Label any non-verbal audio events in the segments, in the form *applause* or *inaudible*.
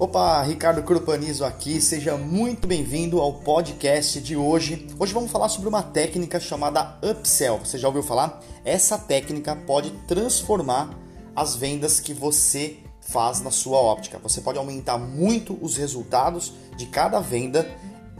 Opa, Ricardo Crupanizo aqui, seja muito bem-vindo ao podcast de hoje. Hoje vamos falar sobre uma técnica chamada upsell. Você já ouviu falar? Essa técnica pode transformar as vendas que você faz na sua óptica. Você pode aumentar muito os resultados de cada venda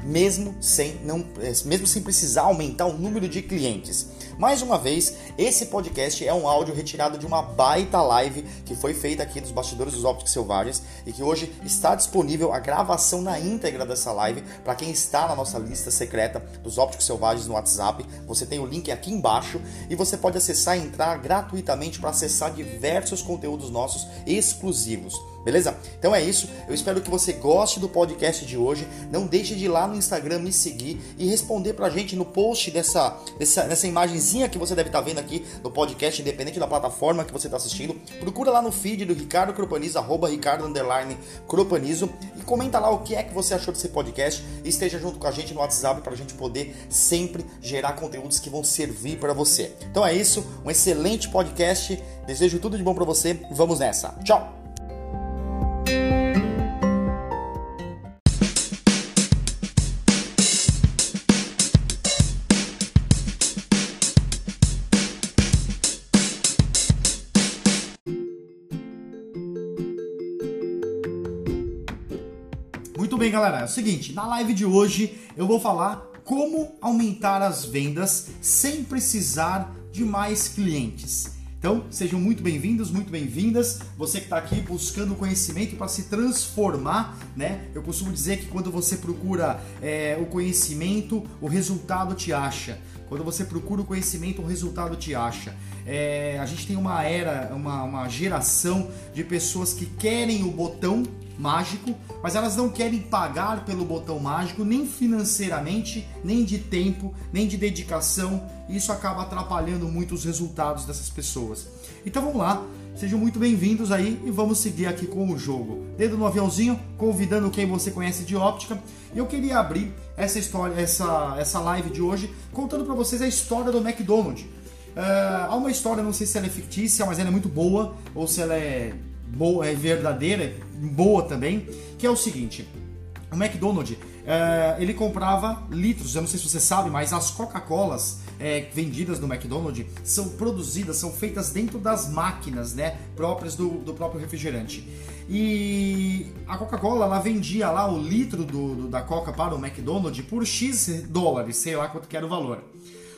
mesmo sem, não, é, mesmo sem precisar aumentar o número de clientes. Mais uma vez, esse podcast é um áudio retirado de uma baita live que foi feita aqui dos bastidores dos Ópticos Selvagens e que hoje está disponível a gravação na íntegra dessa live para quem está na nossa lista secreta dos Ópticos Selvagens no WhatsApp. Você tem o link aqui embaixo e você pode acessar e entrar gratuitamente para acessar diversos conteúdos nossos exclusivos. Beleza? Então é isso. Eu espero que você goste do podcast de hoje. Não deixe de ir lá no Instagram me seguir e responder pra gente no post dessa, dessa, dessa imagenzinha que você deve estar tá vendo aqui no podcast, independente da plataforma que você está assistindo. Procura lá no feed do Ricardo Cropanizo, arroba Ricardo Underline Cropanizo e comenta lá o que é que você achou desse podcast e esteja junto com a gente no WhatsApp para a gente poder sempre gerar conteúdos que vão servir para você. Então é isso, um excelente podcast. Desejo tudo de bom para você. Vamos nessa. Tchau! Muito bem, galera. É o seguinte, na live de hoje eu vou falar como aumentar as vendas sem precisar de mais clientes. Então, sejam muito bem-vindos, muito bem-vindas. Você que está aqui buscando conhecimento para se transformar, né? Eu costumo dizer que quando você procura é, o conhecimento, o resultado te acha. Quando você procura o conhecimento, o resultado te acha. É, a gente tem uma era, uma, uma geração de pessoas que querem o botão mágico, mas elas não querem pagar pelo botão mágico, nem financeiramente, nem de tempo, nem de dedicação. Isso acaba atrapalhando muito os resultados dessas pessoas. Então vamos lá, sejam muito bem-vindos aí e vamos seguir aqui com o jogo. Dedo no aviãozinho, convidando quem você conhece de óptica. Eu queria abrir essa história, essa, essa live de hoje, contando para vocês a história do McDonald's. Uh, há uma história, não sei se ela é fictícia, mas ela é muito boa, ou se ela é boa, é verdadeira, boa também, que é o seguinte: o McDonald's é, ele comprava litros, eu não sei se você sabe, mas as Coca-Colas é, vendidas no McDonald's são produzidas, são feitas dentro das máquinas né, próprias do, do próprio refrigerante. E a Coca-Cola ela vendia lá o litro do, do, da Coca para o McDonald's por X dólares, sei lá quanto que era o valor.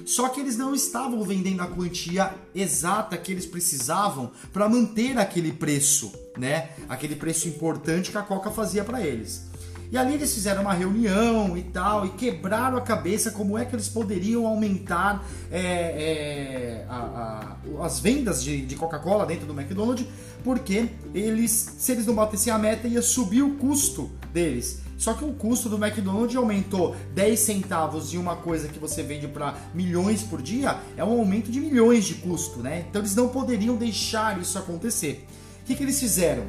Só que eles não estavam vendendo a quantia exata que eles precisavam para manter aquele preço, né? Aquele preço importante que a Coca fazia para eles. E ali eles fizeram uma reunião e tal, e quebraram a cabeça como é que eles poderiam aumentar é, é, a, a, as vendas de, de Coca-Cola dentro do McDonald's, porque eles, se eles não batessem a meta, ia subir o custo deles. Só que o custo do McDonald's aumentou 10 centavos em uma coisa que você vende para milhões por dia, é um aumento de milhões de custo, né? Então eles não poderiam deixar isso acontecer. O que, que eles fizeram?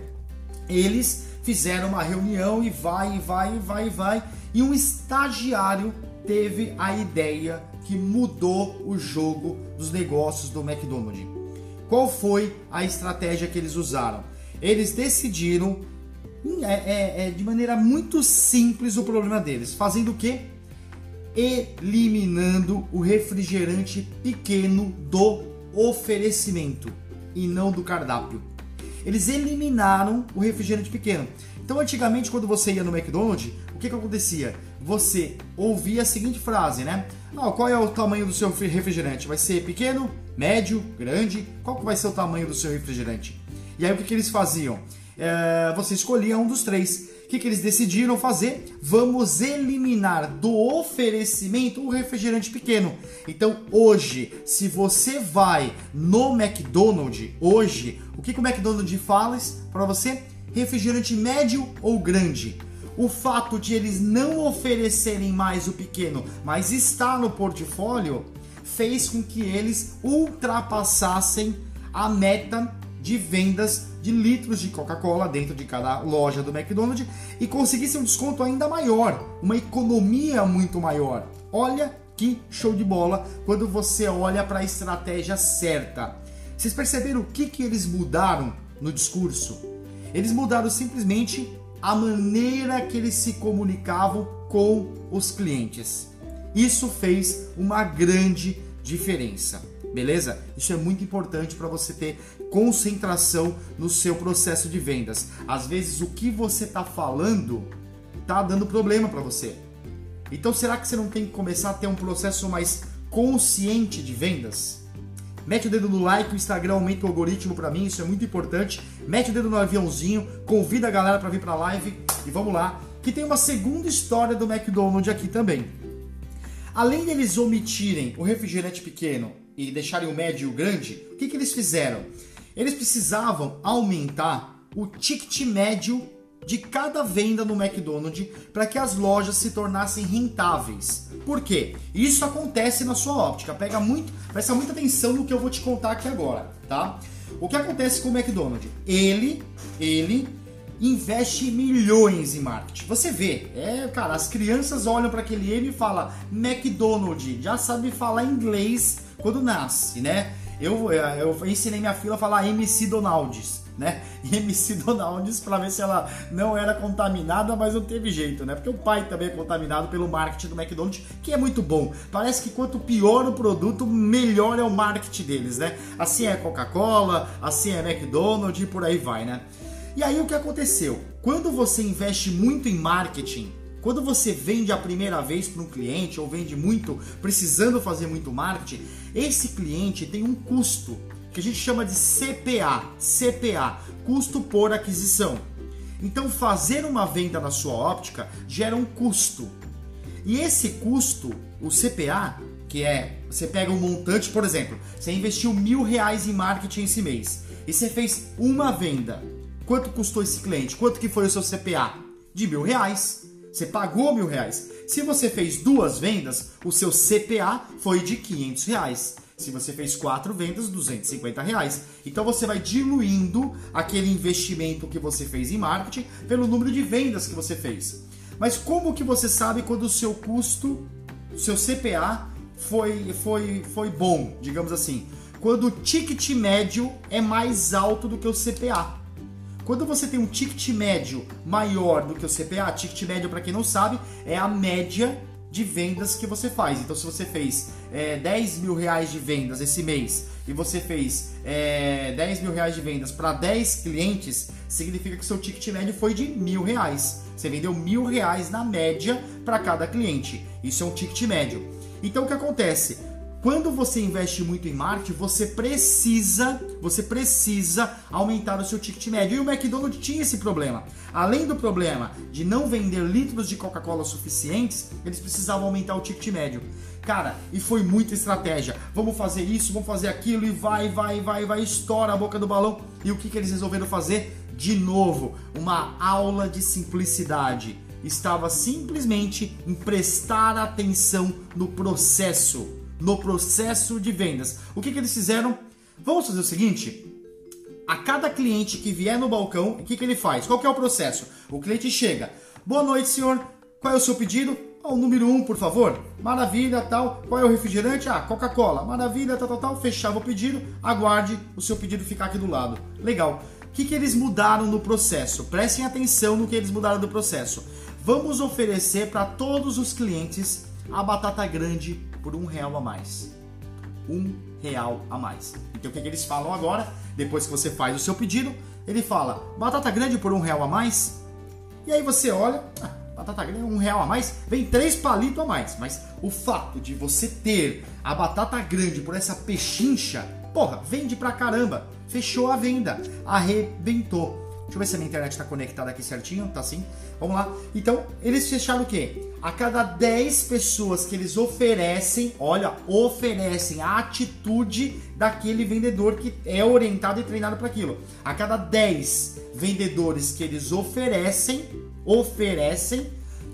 Eles fizeram uma reunião e vai, e vai, e vai, e vai, e um estagiário teve a ideia que mudou o jogo dos negócios do McDonald's. Qual foi a estratégia que eles usaram? Eles decidiram é, é, é de maneira muito simples o problema deles. Fazendo o quê? Eliminando o refrigerante pequeno do oferecimento e não do cardápio. Eles eliminaram o refrigerante pequeno. Então, antigamente, quando você ia no McDonald's, o que, que acontecia? Você ouvia a seguinte frase, né? Ah, qual é o tamanho do seu refrigerante? Vai ser pequeno, médio, grande? Qual que vai ser o tamanho do seu refrigerante? E aí, o que, que eles faziam? É, você escolhia um dos três. O que, que eles decidiram fazer? Vamos eliminar do oferecimento o refrigerante pequeno. Então, hoje, se você vai no McDonald's, hoje, o que, que o McDonald's fala para você? Refrigerante médio ou grande? O fato de eles não oferecerem mais o pequeno, mas está no portfólio, fez com que eles ultrapassassem a meta de vendas de litros de Coca-Cola dentro de cada loja do McDonald's e conseguisse um desconto ainda maior, uma economia muito maior. Olha que show de bola quando você olha para a estratégia certa. Vocês perceberam o que, que eles mudaram no discurso? Eles mudaram simplesmente a maneira que eles se comunicavam com os clientes. Isso fez uma grande diferença. Beleza? Isso é muito importante para você ter concentração no seu processo de vendas. Às vezes o que você está falando tá dando problema para você. Então será que você não tem que começar a ter um processo mais consciente de vendas? Mete o dedo no like, o Instagram aumenta o algoritmo para mim, isso é muito importante. Mete o dedo no aviãozinho, convida a galera para vir para a live e vamos lá, que tem uma segunda história do McDonald's aqui também. Além deles omitirem o refrigerante pequeno e deixarem o médio e o grande, o que, que eles fizeram? Eles precisavam aumentar o ticket médio de cada venda no McDonald's para que as lojas se tornassem rentáveis. Por quê? Isso acontece na sua óptica. Pega muito, presta muita atenção no que eu vou te contar aqui agora, tá? O que acontece com o McDonald's? Ele, ele investe milhões em marketing. Você vê, é, cara, as crianças olham para aquele M e falam McDonald's, já sabe falar inglês quando nasce, né? Eu, eu ensinei minha filha a falar MC Donalds, né? *laughs* MC Donalds para ver se ela não era contaminada, mas não teve jeito, né? Porque o pai também é contaminado pelo marketing do McDonald's, que é muito bom. Parece que quanto pior o produto, melhor é o marketing deles, né? Assim é Coca-Cola, assim é McDonald's e por aí vai, né? E aí o que aconteceu? Quando você investe muito em marketing, quando você vende a primeira vez para um cliente ou vende muito, precisando fazer muito marketing, esse cliente tem um custo que a gente chama de CPA, CPA, custo por aquisição. Então, fazer uma venda na sua óptica gera um custo. E esse custo, o CPA, que é você pega um montante, por exemplo, você investiu mil reais em marketing esse mês e você fez uma venda. Quanto custou esse cliente? Quanto que foi o seu CPA? De mil reais. Você pagou mil reais. Se você fez duas vendas, o seu CPA foi de 500 reais. Se você fez quatro vendas, 250 reais. Então você vai diluindo aquele investimento que você fez em marketing pelo número de vendas que você fez. Mas como que você sabe quando o seu custo, o seu CPA foi, foi, foi bom, digamos assim? Quando o ticket médio é mais alto do que o CPA. Quando você tem um ticket médio maior do que o CPA, ticket médio, para quem não sabe, é a média de vendas que você faz. Então, se você fez é, 10 mil reais de vendas esse mês e você fez é, 10 mil reais de vendas para 10 clientes, significa que seu ticket médio foi de mil reais. Você vendeu mil reais na média para cada cliente. Isso é um ticket médio. Então, o que acontece? Quando você investe muito em marketing, você precisa, você precisa aumentar o seu ticket médio. E o McDonald's tinha esse problema. Além do problema de não vender litros de Coca-Cola suficientes, eles precisavam aumentar o ticket médio. Cara, e foi muita estratégia. Vamos fazer isso, vamos fazer aquilo, e vai, vai, vai, vai, estoura a boca do balão. E o que, que eles resolveram fazer? De novo, uma aula de simplicidade. Estava simplesmente em prestar atenção no processo no processo de vendas. O que, que eles fizeram? Vamos fazer o seguinte: a cada cliente que vier no balcão, o que, que ele faz? Qual que é o processo? O cliente chega. Boa noite, senhor. Qual é o seu pedido? Oh, o número 1, um, por favor. Maravilha, tal. Qual é o refrigerante? Ah, Coca-Cola. Maravilha, tal, tal, tal. Fechava o pedido. Aguarde o seu pedido ficar aqui do lado. Legal. O que, que eles mudaram no processo? Prestem atenção no que eles mudaram no processo. Vamos oferecer para todos os clientes a batata grande por um real a mais. Um real a mais. Então o que, é que eles falam agora? Depois que você faz o seu pedido, ele fala: batata grande por um real a mais. E aí você olha, ah, batata grande um real a mais, vem três palitos a mais. Mas o fato de você ter a batata grande por essa pechincha, porra, vende pra caramba. Fechou a venda, arrebentou. Deixa eu ver se a minha internet está conectada aqui certinho, tá sim? Vamos lá. Então, eles fecharam o quê? A cada 10 pessoas que eles oferecem, olha, oferecem a atitude daquele vendedor que é orientado e treinado para aquilo. A cada 10 vendedores que eles oferecem, oferecem,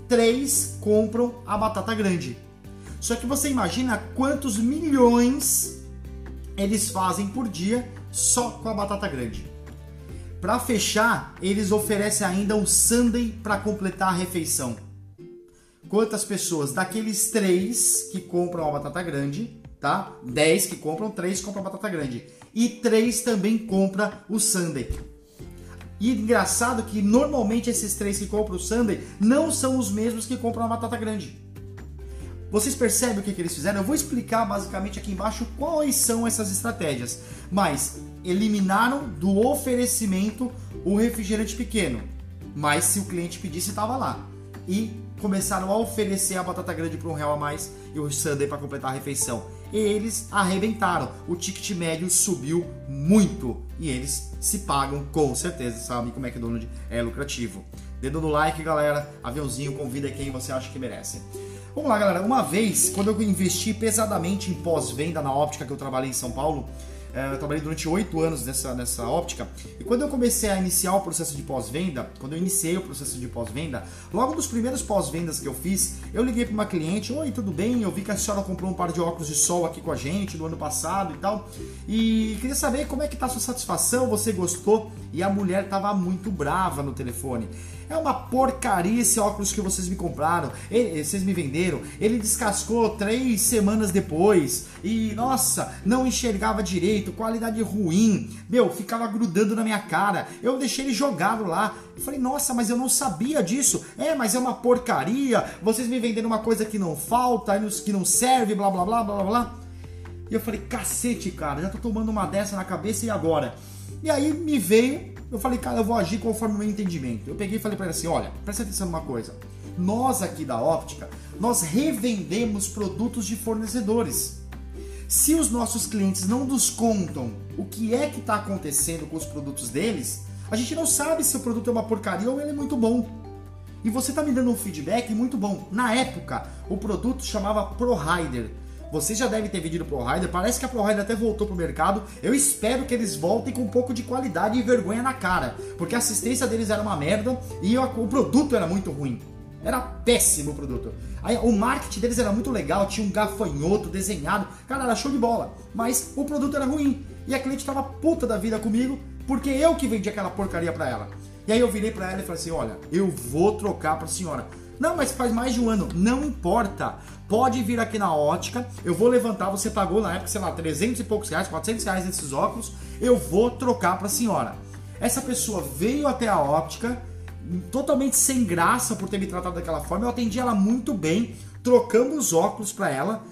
3 compram a batata grande. Só que você imagina quantos milhões eles fazem por dia só com a batata grande. Para fechar, eles oferecem ainda um sundae para completar a refeição. Quantas pessoas? Daqueles três que compram a batata grande, tá? 10 que compram, três compram a batata grande. E três também compram o sundae. E engraçado que normalmente esses três que compram o Sunday não são os mesmos que compram a batata grande. Vocês percebem o que, que eles fizeram? Eu vou explicar basicamente aqui embaixo quais são essas estratégias. Mas eliminaram do oferecimento o refrigerante pequeno. Mas se o cliente pedisse, estava lá. E começaram a oferecer a batata grande por um real a mais e o sundae para completar a refeição. E eles arrebentaram. O ticket médio subiu muito e eles se pagam com certeza. Sabe como é que o McDonald's é lucrativo. Dedo no like, galera. Aviãozinho, convida quem você acha que merece. Vamos lá, galera. Uma vez, quando eu investi pesadamente em pós-venda na óptica que eu trabalhei em São Paulo, é, eu trabalhei durante oito anos nessa, nessa óptica. E quando eu comecei a iniciar o processo de pós-venda, quando eu iniciei o processo de pós-venda, logo dos primeiros pós-vendas que eu fiz, eu liguei para uma cliente: Oi, tudo bem? Eu vi que a senhora comprou um par de óculos de sol aqui com a gente do ano passado e tal. E queria saber como é que tá a sua satisfação, você gostou? E a mulher tava muito brava no telefone. É uma porcaria esse óculos que vocês me compraram, ele, vocês me venderam. Ele descascou três semanas depois e, nossa, não enxergava direito, qualidade ruim. Meu, ficava grudando na minha cara. Eu deixei ele jogado lá. Eu falei, nossa, mas eu não sabia disso. É, mas é uma porcaria. Vocês me venderam uma coisa que não falta, que não serve, blá blá blá blá blá. E eu falei, cacete, cara, já tô tomando uma dessa na cabeça e agora? E aí me veio eu falei, cara, eu vou agir conforme o meu entendimento. Eu peguei e falei para ele assim: olha, presta atenção numa coisa. Nós aqui da óptica, nós revendemos produtos de fornecedores. Se os nossos clientes não nos contam o que é que está acontecendo com os produtos deles, a gente não sabe se o produto é uma porcaria ou ele é muito bom. E você está me dando um feedback muito bom. Na época, o produto chamava ProRider. Você já deve ter vendido Pro Rider. Parece que a Pro Rider até voltou pro mercado. Eu espero que eles voltem com um pouco de qualidade e vergonha na cara. Porque a assistência deles era uma merda e o produto era muito ruim. Era péssimo o produto. Aí, o marketing deles era muito legal, tinha um gafanhoto desenhado. Cara, era show de bola. Mas o produto era ruim. E a cliente tava puta da vida comigo porque eu que vendi aquela porcaria pra ela. E aí eu virei pra ela e falei assim: olha, eu vou trocar pra senhora. Não, mas faz mais de um ano. Não importa. Pode vir aqui na ótica. Eu vou levantar. Você pagou na época, sei lá, 300 e poucos reais, 400 reais nesses óculos. Eu vou trocar para a senhora. Essa pessoa veio até a óptica, totalmente sem graça por ter me tratado daquela forma. Eu atendi ela muito bem. Trocamos os óculos para ela.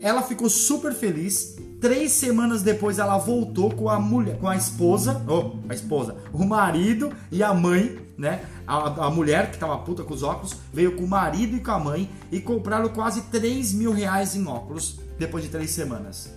Ela ficou super feliz. Três semanas depois ela voltou com a mulher, com a esposa, oh, a esposa, o marido e a mãe, né? A, a mulher que tava puta com os óculos veio com o marido e com a mãe e compraram quase 3 mil reais em óculos depois de três semanas.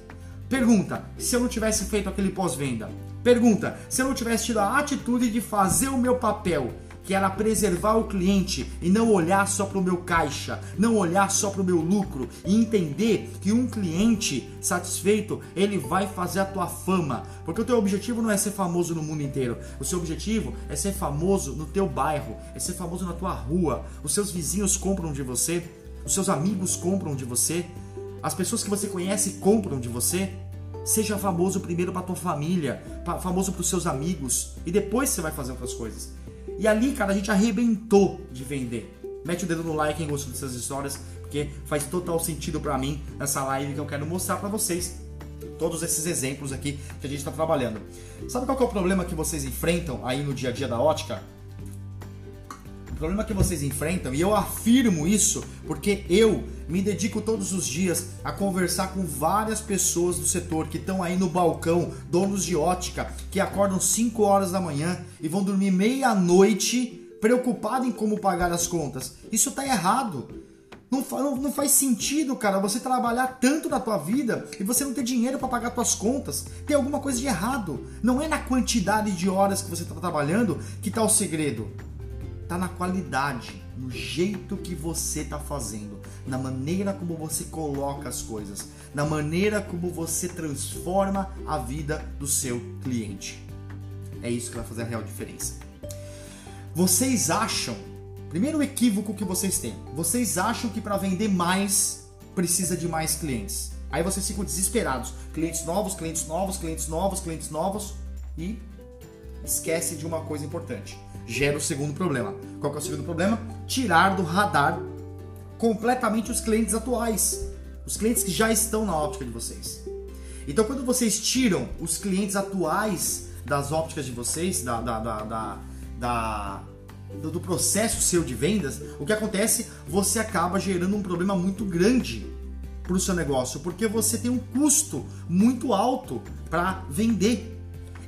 Pergunta: se eu não tivesse feito aquele pós-venda? Pergunta: se eu não tivesse tido a atitude de fazer o meu papel que era preservar o cliente e não olhar só para o meu caixa, não olhar só para o meu lucro e entender que um cliente satisfeito ele vai fazer a tua fama, porque o teu objetivo não é ser famoso no mundo inteiro, o seu objetivo é ser famoso no teu bairro, é ser famoso na tua rua, os seus vizinhos compram de você, os seus amigos compram de você, as pessoas que você conhece compram de você. Seja famoso primeiro para tua família, famoso para os seus amigos e depois você vai fazer outras coisas. E ali, cara, a gente arrebentou de vender. Mete o dedo no like quem gostou dessas histórias, porque faz total sentido para mim nessa live que eu quero mostrar para vocês todos esses exemplos aqui que a gente está trabalhando. Sabe qual é o problema que vocês enfrentam aí no dia a dia da ótica? O problema que vocês enfrentam, e eu afirmo isso porque eu me dedico todos os dias a conversar com várias pessoas do setor que estão aí no balcão, donos de ótica, que acordam 5 horas da manhã e vão dormir meia-noite preocupado em como pagar as contas. Isso tá errado. Não, não, não, faz sentido, cara, você trabalhar tanto na tua vida e você não ter dinheiro para pagar tuas contas. Tem alguma coisa de errado. Não é na quantidade de horas que você está trabalhando que está o segredo tá na qualidade, no jeito que você tá fazendo, na maneira como você coloca as coisas, na maneira como você transforma a vida do seu cliente. É isso que vai fazer a real diferença. Vocês acham, primeiro equívoco que vocês têm, vocês acham que para vender mais precisa de mais clientes. Aí vocês ficam desesperados, clientes novos, clientes novos, clientes novos, clientes novos e esquece de uma coisa importante gera o segundo problema. Qual é o segundo problema? Tirar do radar completamente os clientes atuais, os clientes que já estão na óptica de vocês. Então, quando vocês tiram os clientes atuais das ópticas de vocês, da, da, da, da do processo seu de vendas, o que acontece? Você acaba gerando um problema muito grande para o seu negócio, porque você tem um custo muito alto para vender.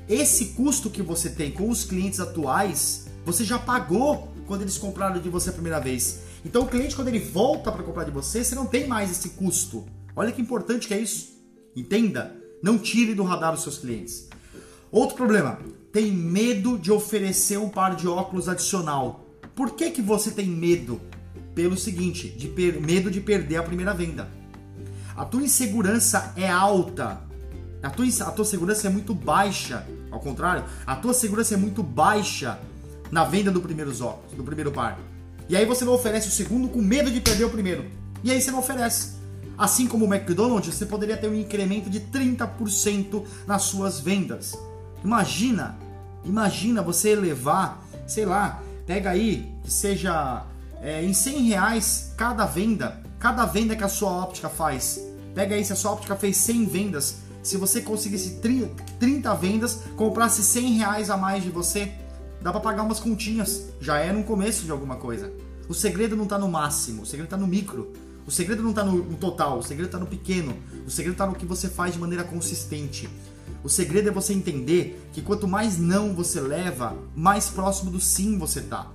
Esse custo que você tem com os clientes atuais, você já pagou quando eles compraram de você a primeira vez. Então o cliente, quando ele volta para comprar de você, você não tem mais esse custo. Olha que importante que é isso. Entenda. Não tire do radar os seus clientes. Outro problema, tem medo de oferecer um par de óculos adicional. Por que, que você tem medo? Pelo seguinte, de medo de perder a primeira venda. A tua insegurança é alta. A tua, a tua segurança é muito baixa. Ao contrário, a tua segurança é muito baixa na venda do primeiro óculos, do primeiro par. E aí você não oferece o segundo com medo de perder o primeiro. E aí você não oferece. Assim como o McDonald's, você poderia ter um incremento de 30% nas suas vendas. Imagina, imagina você elevar, sei lá, pega aí que seja é, em 100 reais cada venda, cada venda que a sua óptica faz. Pega aí se a sua óptica fez 100 vendas, se você conseguisse 30 vendas, comprasse 100 reais a mais de você, dá para pagar umas continhas. Já é no começo de alguma coisa. O segredo não está no máximo, o segredo está no micro. O segredo não está no, no, total, o segredo está no pequeno. O segredo está no que você faz de maneira consistente. O segredo é você entender que quanto mais não você leva, mais próximo do sim você tá.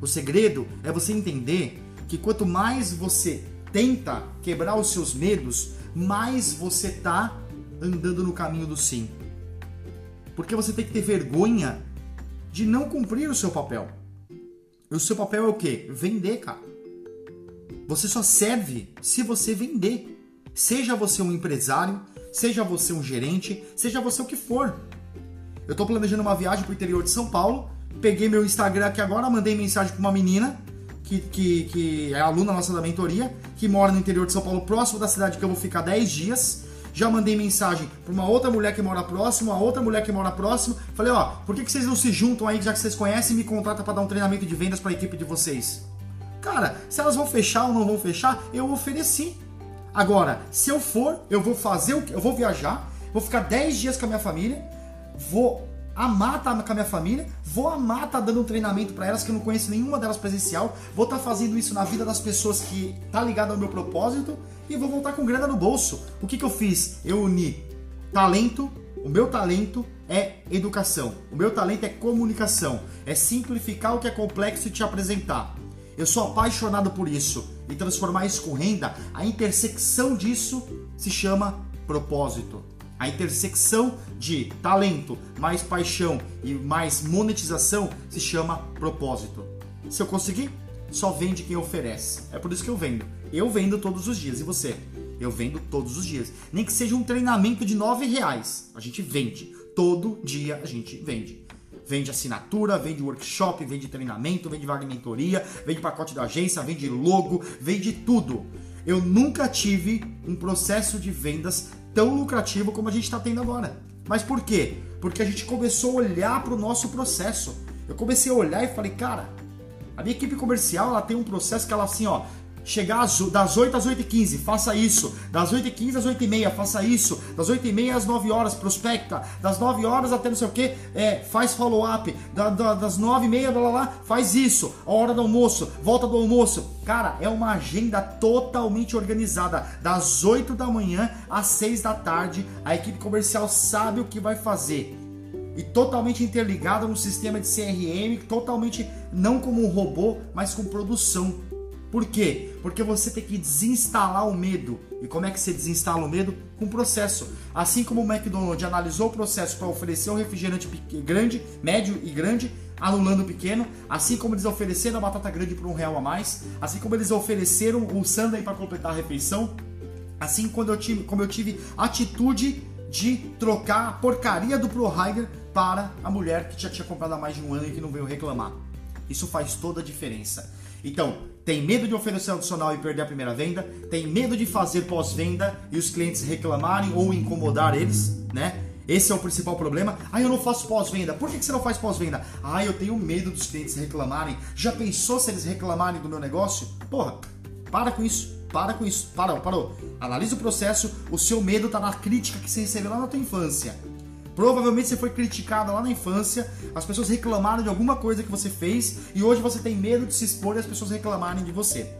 O segredo é você entender que quanto mais você tenta quebrar os seus medos, mais você tá andando no caminho do sim. Porque você tem que ter vergonha de não cumprir o seu papel. O seu papel é o quê? Vender, cara. Você só serve se você vender. Seja você um empresário, seja você um gerente, seja você o que for. Eu estou planejando uma viagem para o interior de São Paulo. Peguei meu Instagram aqui agora, mandei mensagem para uma menina que, que, que é aluna nossa da mentoria, que mora no interior de São Paulo, próximo da cidade que eu vou ficar 10 dias. Já mandei mensagem para uma outra mulher que mora próximo, uma outra mulher que mora próximo. Falei, ó, por que, que vocês não se juntam aí, já que vocês conhecem, e me contratam para dar um treinamento de vendas para a equipe de vocês? Cara, se elas vão fechar ou não vão fechar, eu ofereci. Agora, se eu for, eu vou fazer o eu vou viajar, vou ficar 10 dias com a minha família, vou amar estar tá com a minha família, vou amar estar tá dando um treinamento para elas que eu não conheço nenhuma delas presencial, vou estar tá fazendo isso na vida das pessoas que tá ligado ao meu propósito e vou voltar com grana no bolso. O que que eu fiz? Eu uni talento, o meu talento é educação, o meu talento é comunicação, é simplificar o que é complexo e te apresentar. Eu sou apaixonado por isso e transformar isso com renda, a intersecção disso se chama propósito. A intersecção de talento, mais paixão e mais monetização se chama propósito. Se eu conseguir, só vende quem oferece. É por isso que eu vendo. Eu vendo todos os dias. E você? Eu vendo todos os dias. Nem que seja um treinamento de nove reais. A gente vende. Todo dia a gente vende. Vende assinatura, vende workshop, vende treinamento, vende vaga mentoria, vende pacote da agência, vende logo, vende tudo. Eu nunca tive um processo de vendas tão lucrativo como a gente está tendo agora. Mas por quê? Porque a gente começou a olhar para o nosso processo. Eu comecei a olhar e falei, cara, a minha equipe comercial ela tem um processo que ela assim, ó, chegar das 8 às 8 e 15, faça isso. Das 8 e 15 às 8 e meia, faça isso. Das 8 e meia às 9 horas, prospecta. Das 9 horas até não sei o que, é, faz follow-up. Da, da, das 9 e meia, blá, blá, blá, faz isso. A hora do almoço, volta do almoço. Cara, é uma agenda totalmente organizada. Das 8 da manhã às 6 da tarde, a equipe comercial sabe o que vai fazer e totalmente interligada no sistema de CRM, totalmente não como um robô, mas com produção. Por quê? Porque você tem que desinstalar o medo. E como é que você desinstala o medo? Com processo. Assim como o McDonald's analisou o processo para oferecer o refrigerante grande, médio e grande, anulando o pequeno, assim como eles ofereceram a batata grande por um real a mais, assim como eles ofereceram o sundae para completar a refeição, assim quando eu tive, como eu tive atitude de trocar a porcaria do Pro Rider para a mulher que já tinha comprado há mais de um ano e que não veio reclamar. Isso faz toda a diferença. Então, tem medo de oferecer adicional e perder a primeira venda, tem medo de fazer pós-venda e os clientes reclamarem ou incomodar eles, né? Esse é o principal problema. Ah, eu não faço pós-venda. Por que você não faz pós-venda? Ah, eu tenho medo dos clientes reclamarem. Já pensou se eles reclamarem do meu negócio? Porra, para com isso. Para com isso. Parou, parou. Analisa o processo. O seu medo está na crítica que você recebeu lá na tua infância. Provavelmente você foi criticado lá na infância, as pessoas reclamaram de alguma coisa que você fez e hoje você tem medo de se expor e as pessoas reclamarem de você.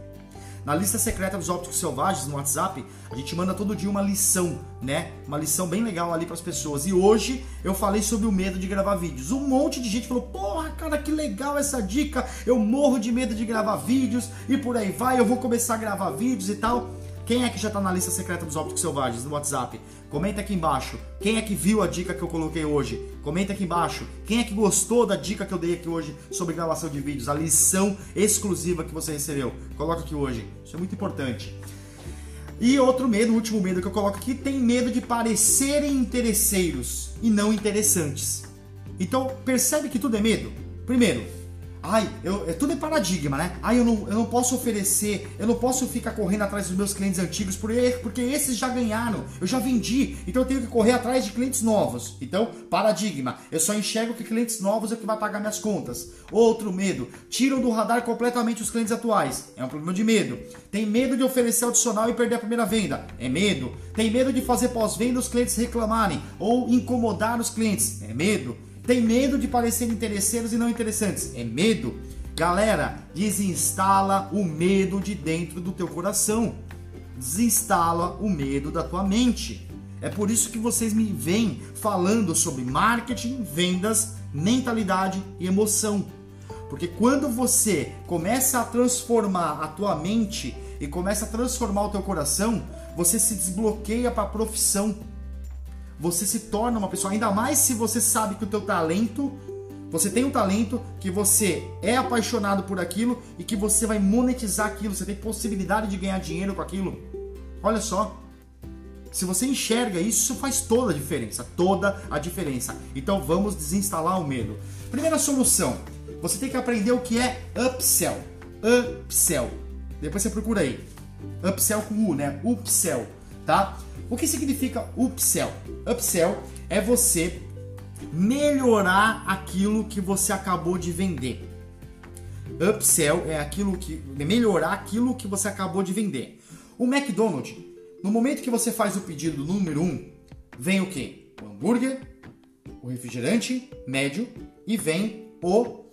Na lista secreta dos ópticos selvagens no WhatsApp, a gente manda todo dia uma lição, né? Uma lição bem legal ali para as pessoas. E hoje eu falei sobre o medo de gravar vídeos. Um monte de gente falou: "Porra, cara, que legal essa dica. Eu morro de medo de gravar vídeos e por aí vai. Eu vou começar a gravar vídeos e tal". Quem é que já está na lista secreta dos ópticos selvagens no WhatsApp? Comenta aqui embaixo. Quem é que viu a dica que eu coloquei hoje? Comenta aqui embaixo. Quem é que gostou da dica que eu dei aqui hoje sobre gravação de vídeos? A lição exclusiva que você recebeu. Coloca aqui hoje. Isso é muito importante. E outro medo, o último medo que eu coloco aqui, tem medo de parecerem interesseiros e não interessantes. Então, percebe que tudo é medo? Primeiro, Ai, eu, é, tudo é paradigma, né? Ai, eu não, eu não posso oferecer, eu não posso ficar correndo atrás dos meus clientes antigos porque, esses já ganharam, eu já vendi, então eu tenho que correr atrás de clientes novos. Então, paradigma, eu só enxergo que clientes novos é que vai pagar minhas contas. Outro medo, tiram do radar completamente os clientes atuais. É um problema de medo. Tem medo de oferecer adicional e perder a primeira venda. É medo. Tem medo de fazer pós-venda os clientes reclamarem ou incomodar os clientes. É medo. Tem medo de parecer interesseiros e não interessantes. É medo? Galera, desinstala o medo de dentro do teu coração. Desinstala o medo da tua mente. É por isso que vocês me vêm falando sobre marketing, vendas, mentalidade e emoção. Porque quando você começa a transformar a tua mente e começa a transformar o teu coração, você se desbloqueia para a profissão você se torna uma pessoa, ainda mais se você sabe que o teu talento, você tem um talento, que você é apaixonado por aquilo e que você vai monetizar aquilo, você tem possibilidade de ganhar dinheiro com aquilo. Olha só, se você enxerga isso, faz toda a diferença, toda a diferença. Então vamos desinstalar o medo. Primeira solução, você tem que aprender o que é upsell. Upsell. Depois você procura aí. Upsell com U, né? Upsell, tá? O que significa upsell? Upsell é você melhorar aquilo que você acabou de vender. Upsell é aquilo que é melhorar aquilo que você acabou de vender. O McDonald's, no momento que você faz o pedido número 1, um, vem o que? O hambúrguer, o refrigerante médio e vem o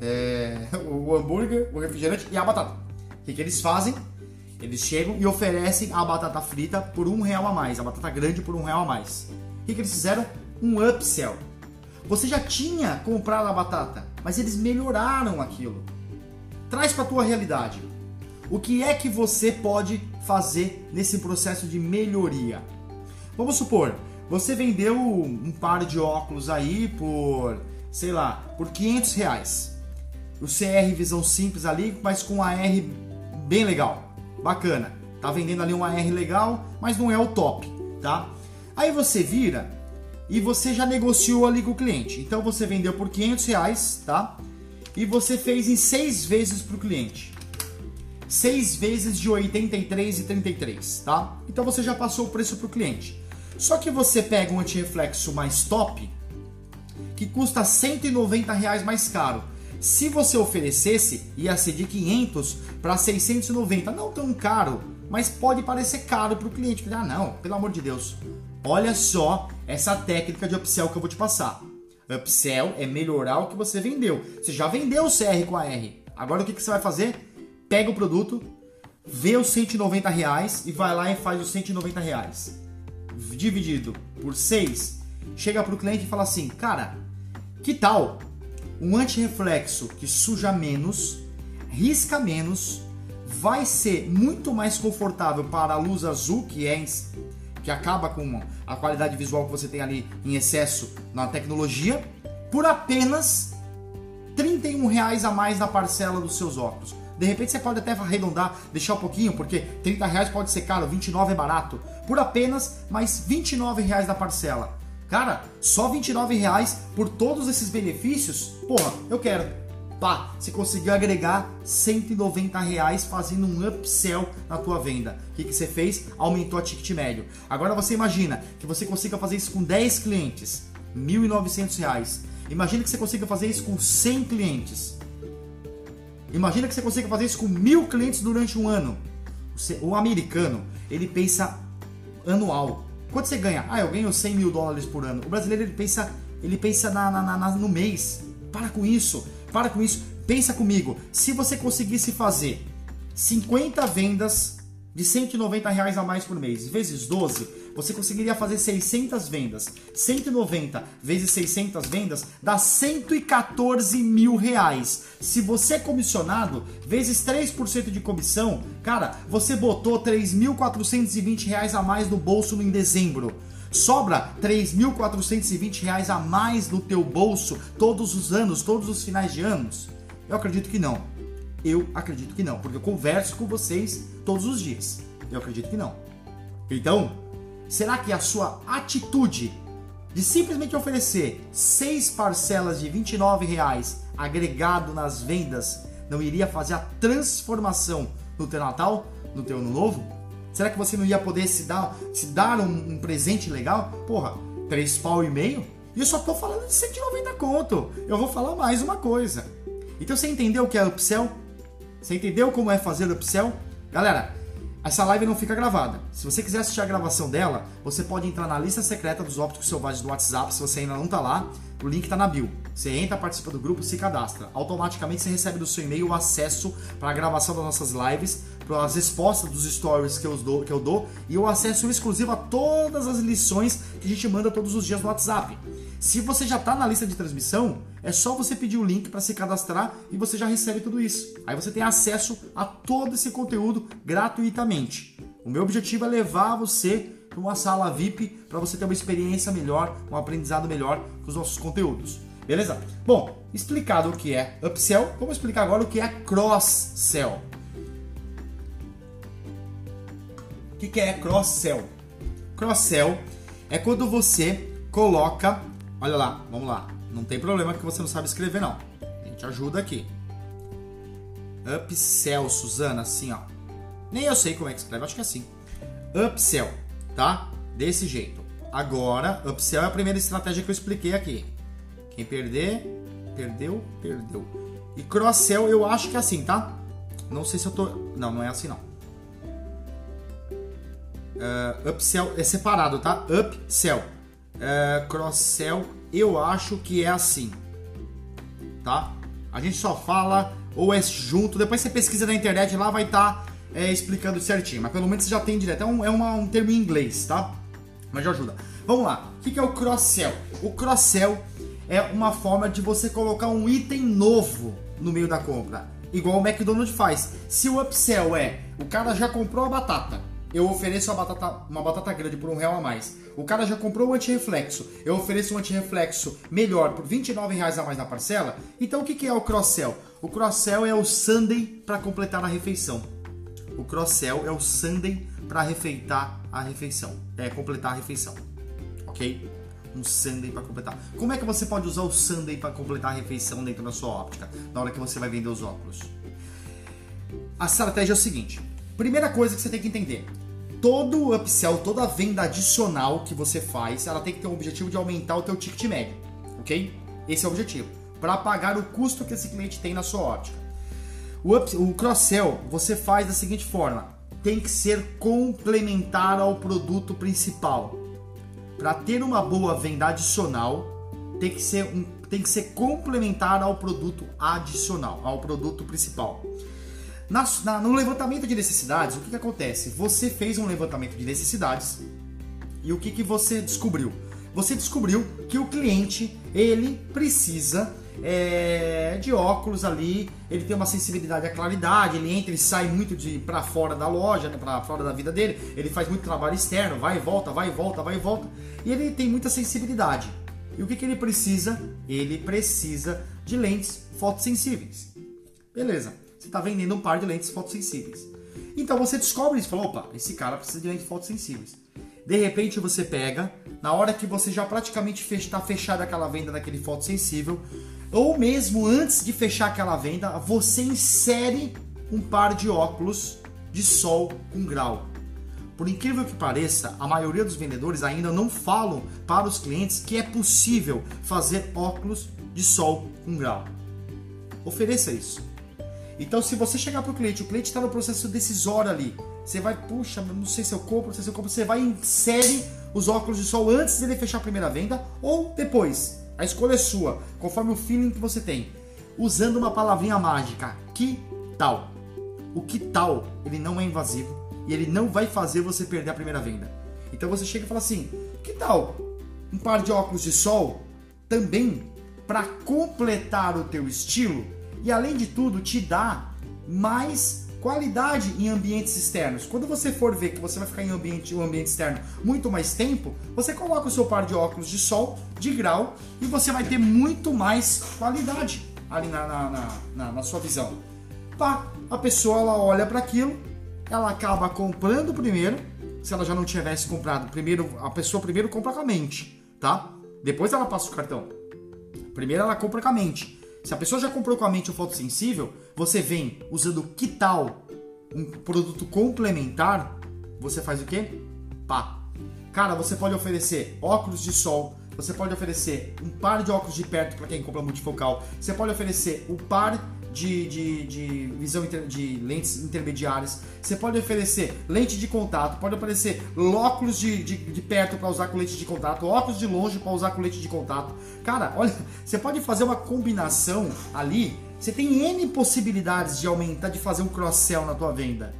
é, *laughs* o hambúrguer, o refrigerante e a batata. O que, que eles fazem? Eles chegam e oferecem a batata frita por um real a mais, a batata grande por um real a mais. O que, que eles fizeram? Um upsell. Você já tinha comprado a batata, mas eles melhoraram aquilo. Traz para a tua realidade. O que é que você pode fazer nesse processo de melhoria? Vamos supor, você vendeu um par de óculos aí por, sei lá, por 500 reais. O CR visão simples ali, mas com AR bem legal bacana. Tá vendendo ali um AR legal, mas não é o top, tá? Aí você vira e você já negociou ali com o cliente. Então você vendeu por 500 reais, tá? E você fez em seis vezes para o cliente. Seis vezes de 83 e 33, tá? Então você já passou o preço para o cliente. Só que você pega um antirreflexo mais top, que custa 190 reais mais caro se você oferecesse, ia ser de 500 para 690, não tão caro, mas pode parecer caro para o cliente. Ah, não, pelo amor de Deus. Olha só essa técnica de upsell que eu vou te passar. Upsell é melhorar o que você vendeu. Você já vendeu o CR com a R. Agora o que, que você vai fazer? Pega o produto, vê os 190 reais e vai lá e faz os 190 reais. Dividido por 6, chega para o cliente e fala assim, cara, que tal um antirreflexo que suja menos, risca menos, vai ser muito mais confortável para a luz azul, que é que acaba com a qualidade visual que você tem ali em excesso na tecnologia, por apenas R$ reais a mais na parcela dos seus óculos. De repente você pode até arredondar, deixar um pouquinho, porque 30 reais pode ser caro, 29 é barato. Por apenas mais 29 reais da parcela. Cara, só 29 reais por todos esses benefícios? Porra, eu quero. Pá, você conseguiu agregar 190 reais fazendo um upsell na tua venda. O que, que você fez? Aumentou a ticket médio. Agora você imagina que você consiga fazer isso com 10 clientes, 1.900 reais. Imagina que você consiga fazer isso com 100 clientes. Imagina que você consiga fazer isso com mil clientes durante um ano. O americano, ele pensa anual. Quanto você ganha? Ah, eu ganho 100 mil dólares por ano. O brasileiro ele pensa, ele pensa na, na, na, no mês. Para com isso, para com isso. Pensa comigo. Se você conseguisse fazer 50 vendas de 190 reais a mais por mês, vezes 12, você conseguiria fazer 600 vendas. 190 vezes 600 vendas dá 114 mil reais. Se você é comissionado, vezes 3% de comissão, cara, você botou 3.420 reais a mais no bolso em dezembro. Sobra 3.420 reais a mais no teu bolso todos os anos, todos os finais de anos? Eu acredito que não. Eu acredito que não, porque eu converso com vocês todos os dias. Eu acredito que não. Então, será que a sua atitude de simplesmente oferecer seis parcelas de 29 reais agregado nas vendas não iria fazer a transformação no teu Natal, no teu Ano Novo? Será que você não ia poder se dar, se dar um, um presente legal? Porra, três pau e meio? E eu só tô falando de 190 conto. Eu vou falar mais uma coisa. Então você entendeu o que é upsell? Você entendeu como é fazer upsell? Galera, essa live não fica gravada. Se você quiser assistir a gravação dela, você pode entrar na lista secreta dos ópticos selvagens do WhatsApp, se você ainda não está lá. O link está na bio. Você entra, participa do grupo, se cadastra. Automaticamente você recebe do seu e-mail o acesso para a gravação das nossas lives, para as respostas dos stories que eu, dou, que eu dou e o acesso exclusivo a todas as lições que a gente manda todos os dias no WhatsApp. Se você já está na lista de transmissão, é só você pedir o link para se cadastrar e você já recebe tudo isso. Aí você tem acesso a todo esse conteúdo gratuitamente. O meu objetivo é levar você para uma sala VIP para você ter uma experiência melhor, um aprendizado melhor com os nossos conteúdos. Beleza? Bom, explicado o que é upsell, vamos explicar agora o que é cross-sell. O que é cross-sell? Cross-sell é quando você coloca Olha lá, vamos lá. Não tem problema que você não sabe escrever, não. A gente ajuda aqui. Upsell, Suzana, assim, ó. Nem eu sei como é que escreve, acho que é assim. Upsell, tá? Desse jeito. Agora, upsell é a primeira estratégia que eu expliquei aqui. Quem perder, perdeu, perdeu. E cross-sell eu acho que é assim, tá? Não sei se eu tô... Não, não é assim não. Uh, upsell é separado, tá? Upsell é, cross-sell, eu acho que é assim, tá? A gente só fala ou é junto, depois você pesquisa na internet lá vai estar tá, é, explicando certinho, mas pelo menos você já tem direto, é um, é uma, um termo em inglês, tá? Mas já ajuda. Vamos lá, o que é o cross-sell? O cross-sell é uma forma de você colocar um item novo no meio da compra, igual o McDonald's faz. Se o upsell é, o cara já comprou a batata, eu ofereço uma batata, uma batata grande por um real a mais. O cara já comprou o antirreflexo, eu ofereço um antirreflexo melhor por 29 reais a mais na parcela. Então o que é o cross-sell? O cross-sell é o Sunday para completar a refeição. O cross-sell é o Sunday para refeitar a refeição, é completar a refeição, ok? Um Sunday para completar. Como é que você pode usar o Sunday para completar a refeição dentro da sua óptica, na hora que você vai vender os óculos? A estratégia é o seguinte: Primeira coisa que você tem que entender: todo upsell, toda venda adicional que você faz, ela tem que ter o objetivo de aumentar o teu ticket médio, ok? Esse é o objetivo, para pagar o custo que esse cliente tem na sua ótica. O, o cross-sell você faz da seguinte forma: tem que ser complementar ao produto principal. Para ter uma boa venda adicional, tem que ser um, tem que ser complementar ao produto adicional, ao produto principal. Na, na, no levantamento de necessidades, o que, que acontece? Você fez um levantamento de necessidades e o que, que você descobriu? Você descobriu que o cliente ele precisa é, de óculos ali, ele tem uma sensibilidade à claridade, ele entra e sai muito de para fora da loja, né, para fora da vida dele, ele faz muito trabalho externo, vai e volta, vai e volta, vai e volta, e ele tem muita sensibilidade. E o que, que ele precisa? Ele precisa de lentes fotossensíveis. Beleza você está vendendo um par de lentes fotossensíveis. Então você descobre isso, fala, opa, esse cara precisa de lentes fotossensíveis. De repente você pega, na hora que você já praticamente está fechada aquela venda daquele fotossensível, ou mesmo antes de fechar aquela venda, você insere um par de óculos de sol com grau. Por incrível que pareça, a maioria dos vendedores ainda não falam para os clientes que é possível fazer óculos de sol com grau. Ofereça isso. Então, se você chegar para o cliente, o cliente está no processo decisório ali, você vai, puxa, não sei se eu compro, não sei se eu compro, você vai e insere os óculos de sol antes dele fechar a primeira venda ou depois. A escolha é sua, conforme o feeling que você tem. Usando uma palavrinha mágica, que tal? O que tal, ele não é invasivo e ele não vai fazer você perder a primeira venda. Então você chega e fala assim: que tal um par de óculos de sol também para completar o teu estilo e além de tudo te dá mais qualidade em ambientes externos. Quando você for ver que você vai ficar em ambiente, um ambiente externo muito mais tempo, você coloca o seu par de óculos de sol, de grau, e você vai ter muito mais qualidade ali na, na, na, na, sua visão. Pá, a pessoa ela olha para aquilo, ela acaba comprando primeiro, se ela já não tivesse comprado, primeiro a pessoa primeiro compra com a mente, tá? Depois ela passa o cartão. Primeiro ela compra com a mente. Se a pessoa já comprou com a mente o fotossensível, você vem usando que tal um produto complementar, você faz o quê? Pá. Cara, você pode oferecer óculos de sol, você pode oferecer um par de óculos de perto para quem compra multifocal, você pode oferecer um par de, de, de visão inter, de lentes intermediárias. Você pode oferecer lente de contato, pode oferecer óculos de, de, de perto para usar com lente de contato, óculos de longe para usar com lente de contato. Cara, olha, você pode fazer uma combinação ali. Você tem N possibilidades de aumentar, de fazer um cross-sell na tua venda.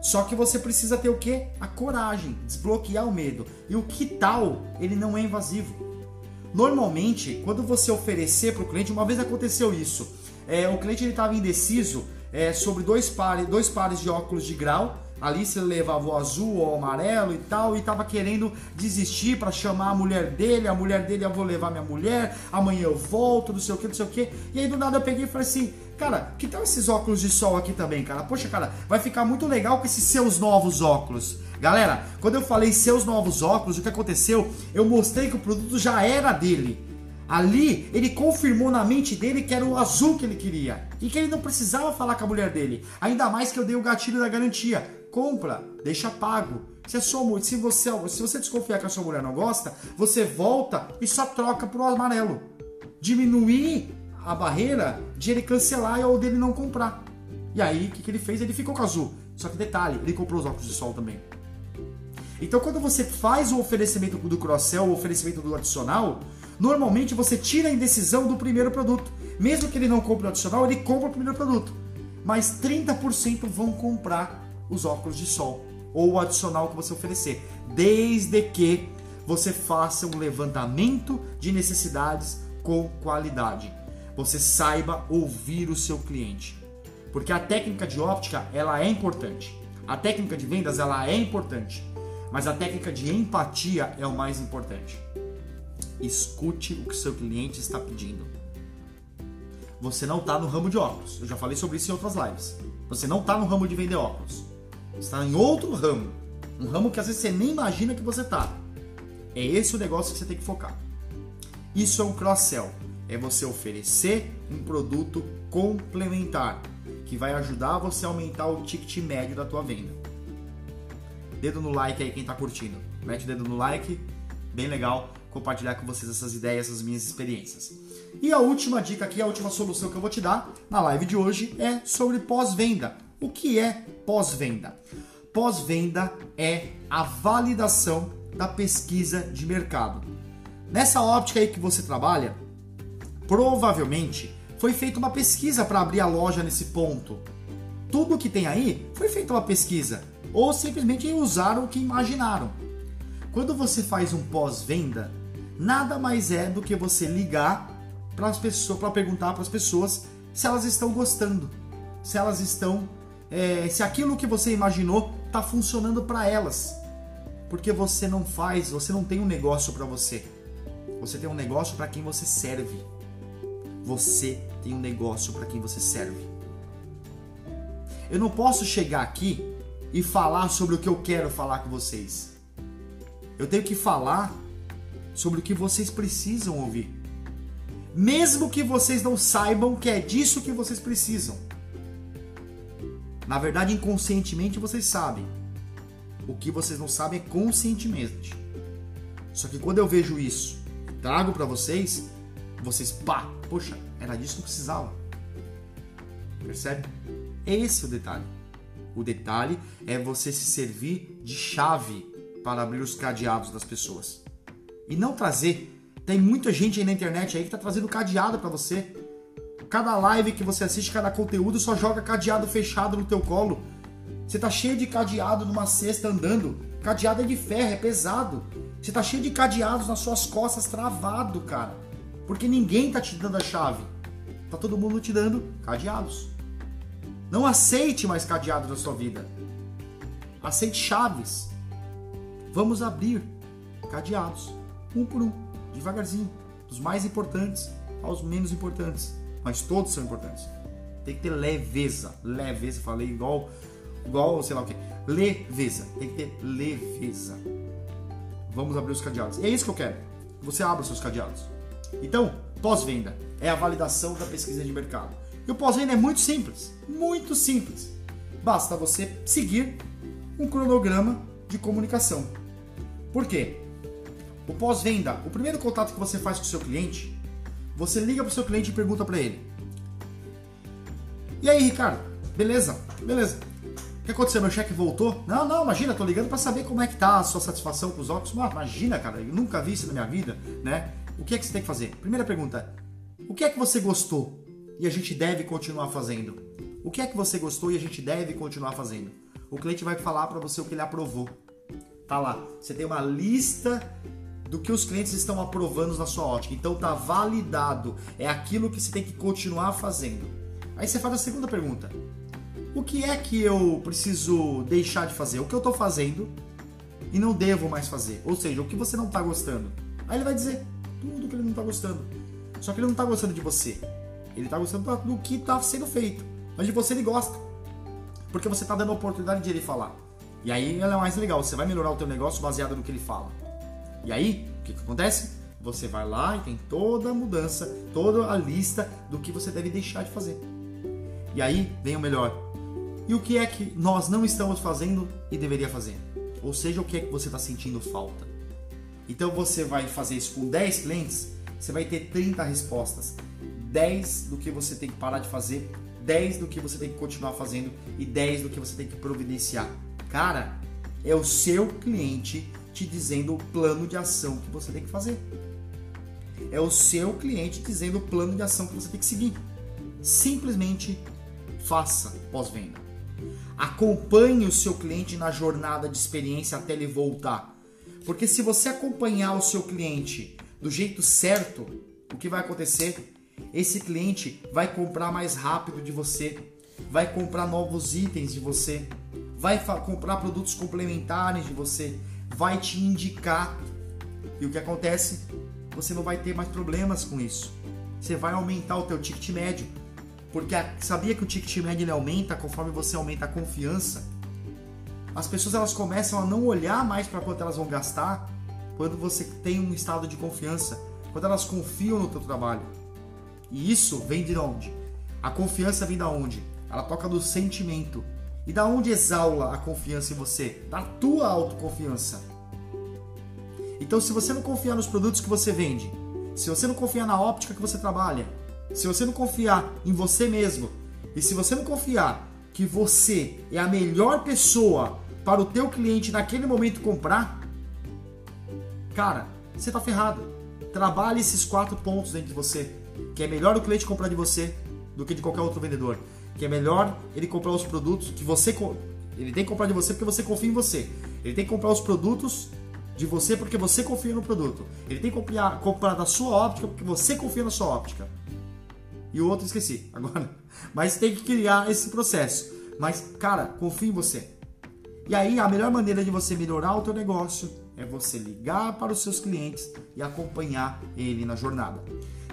Só que você precisa ter o que? A coragem, desbloquear o medo. E o que tal, ele não é invasivo. Normalmente, quando você oferecer para o cliente, uma vez aconteceu isso é, o cliente estava indeciso é, sobre dois pares, dois pares de óculos de grau. Ali se levava o azul ou o amarelo e tal, e estava querendo desistir para chamar a mulher dele. A mulher dele, eu vou levar minha mulher, amanhã eu volto, não sei o que, não sei o que. E aí do nada eu peguei e falei assim: Cara, que tal esses óculos de sol aqui também, cara? Poxa, cara, vai ficar muito legal com esses seus novos óculos. Galera, quando eu falei seus novos óculos, o que aconteceu? Eu mostrei que o produto já era dele. Ali, ele confirmou na mente dele que era o azul que ele queria e que ele não precisava falar com a mulher dele. Ainda mais que eu dei o gatilho da garantia. Compra, deixa pago. Se, a sua, se, você, se você desconfiar que a sua mulher não gosta, você volta e só troca pro amarelo. Diminuir a barreira de ele cancelar ou dele não comprar. E aí, o que, que ele fez? Ele ficou com azul. Só que detalhe, ele comprou os óculos de sol também. Então, quando você faz o oferecimento do cross-sell, o oferecimento do adicional, normalmente você tira a indecisão do primeiro produto. Mesmo que ele não compre o adicional, ele compra o primeiro produto. Mas 30% vão comprar os óculos de sol ou o adicional que você oferecer, desde que você faça um levantamento de necessidades com qualidade. Você saiba ouvir o seu cliente. Porque a técnica de óptica, ela é importante. A técnica de vendas, ela é importante. Mas a técnica de empatia é o mais importante. Escute o que seu cliente está pedindo. Você não está no ramo de óculos. Eu já falei sobre isso em outras lives. Você não está no ramo de vender óculos. Você está em outro ramo. Um ramo que às vezes você nem imagina que você está. É esse o negócio que você tem que focar. Isso é um cross-sell. É você oferecer um produto complementar que vai ajudar você a aumentar o ticket médio da tua venda. Dedo no like aí quem está curtindo. Mete o dedo no like, bem legal compartilhar com vocês essas ideias, essas minhas experiências. E a última dica aqui, a última solução que eu vou te dar na live de hoje é sobre pós-venda. O que é pós-venda? Pós-venda é a validação da pesquisa de mercado. Nessa óptica aí que você trabalha, provavelmente foi feita uma pesquisa para abrir a loja nesse ponto. Tudo que tem aí foi feita uma pesquisa, ou simplesmente usaram o que imaginaram. Quando você faz um pós-venda, nada mais é do que você ligar para as pessoas, para perguntar para as pessoas se elas estão gostando, se elas estão, é, se aquilo que você imaginou está funcionando para elas, porque você não faz, você não tem um negócio para você, você tem um negócio para quem você serve. Você tem um negócio para quem você serve. Eu não posso chegar aqui e falar sobre o que eu quero falar com vocês. Eu tenho que falar sobre o que vocês precisam ouvir. Mesmo que vocês não saibam que é disso que vocês precisam. Na verdade, inconscientemente vocês sabem. O que vocês não sabem é conscientemente. Só que quando eu vejo isso, trago para vocês, vocês, pá, poxa, era disso que eu precisava. Percebe? Esse é o detalhe. O detalhe é você se servir de chave para abrir os cadeados das pessoas. E não trazer. Tem muita gente aí na internet aí que tá trazendo cadeado para você. Cada live que você assiste, cada conteúdo só joga cadeado fechado no teu colo. Você tá cheio de cadeado numa cesta andando. Cadeado é de ferro, é pesado. Você tá cheio de cadeados nas suas costas travado, cara. Porque ninguém tá te dando a chave. Tá todo mundo te dando cadeados. Não aceite mais cadeados na sua vida. Aceite chaves. Vamos abrir cadeados, um por um, devagarzinho, dos mais importantes aos menos importantes, mas todos são importantes. Tem que ter leveza, leveza, falei igual, igual, sei lá o que, leveza, tem que ter leveza. Vamos abrir os cadeados. E é isso que eu quero. Que você abra os seus cadeados. Então, pós-venda é a validação da pesquisa de mercado. E o pós-venda é muito simples, muito simples. Basta você seguir um cronograma de comunicação. Por quê? O pós-venda, o primeiro contato que você faz com o seu cliente, você liga para o seu cliente e pergunta para ele: E aí, Ricardo? Beleza? Beleza. O que aconteceu? Meu cheque voltou? Não, não, imagina, tô ligando para saber como é que tá a sua satisfação com os óculos. Ah, imagina, cara, eu nunca vi isso na minha vida, né? O que é que você tem que fazer? Primeira pergunta: O que é que você gostou e a gente deve continuar fazendo? O que é que você gostou e a gente deve continuar fazendo? o cliente vai falar para você o que ele aprovou. Tá lá. Você tem uma lista do que os clientes estão aprovando na sua ótica. Então tá validado. É aquilo que você tem que continuar fazendo. Aí você faz a segunda pergunta. O que é que eu preciso deixar de fazer? O que eu estou fazendo e não devo mais fazer? Ou seja, o que você não está gostando? Aí ele vai dizer tudo que ele não está gostando. Só que ele não está gostando de você. Ele está gostando do que está sendo feito. Mas de você ele gosta porque você está dando a oportunidade de ele falar. E aí ela é mais legal, você vai melhorar o teu negócio baseado no que ele fala. E aí, o que, que acontece? Você vai lá e tem toda a mudança, toda a lista do que você deve deixar de fazer. E aí vem o melhor. E o que é que nós não estamos fazendo e deveria fazer? Ou seja, o que é que você está sentindo falta? Então você vai fazer isso com 10 clientes, você vai ter 30 respostas. 10 do que você tem que parar de fazer 10 do que você tem que continuar fazendo e 10 do que você tem que providenciar. Cara, é o seu cliente te dizendo o plano de ação que você tem que fazer. É o seu cliente dizendo o plano de ação que você tem que seguir. Simplesmente faça pós-venda. Acompanhe o seu cliente na jornada de experiência até ele voltar. Porque se você acompanhar o seu cliente do jeito certo, o que vai acontecer esse cliente vai comprar mais rápido de você, vai comprar novos itens de você, vai comprar produtos complementares de você, vai te indicar. E o que acontece? Você não vai ter mais problemas com isso. Você vai aumentar o teu ticket médio. Porque sabia que o ticket médio aumenta conforme você aumenta a confiança? As pessoas elas começam a não olhar mais para quanto elas vão gastar quando você tem um estado de confiança, quando elas confiam no teu trabalho. E isso vem de onde? A confiança vem da onde? Ela toca do sentimento. E da onde exala a confiança em você? Da tua autoconfiança. Então, se você não confiar nos produtos que você vende, se você não confiar na óptica que você trabalha, se você não confiar em você mesmo, e se você não confiar que você é a melhor pessoa para o teu cliente naquele momento comprar, cara, você tá ferrado. Trabalhe esses quatro pontos dentro de você que é melhor o cliente comprar de você do que de qualquer outro vendedor, que é melhor ele comprar os produtos que você ele tem que comprar de você porque você confia em você. Ele tem que comprar os produtos de você porque você confia no produto. Ele tem que comprar, comprar da sua óptica porque você confia na sua óptica. E o outro esqueci *laughs* agora. Mas tem que criar esse processo. Mas, cara, confia em você. E aí, a melhor maneira de você melhorar o teu negócio é você ligar para os seus clientes e acompanhar ele na jornada.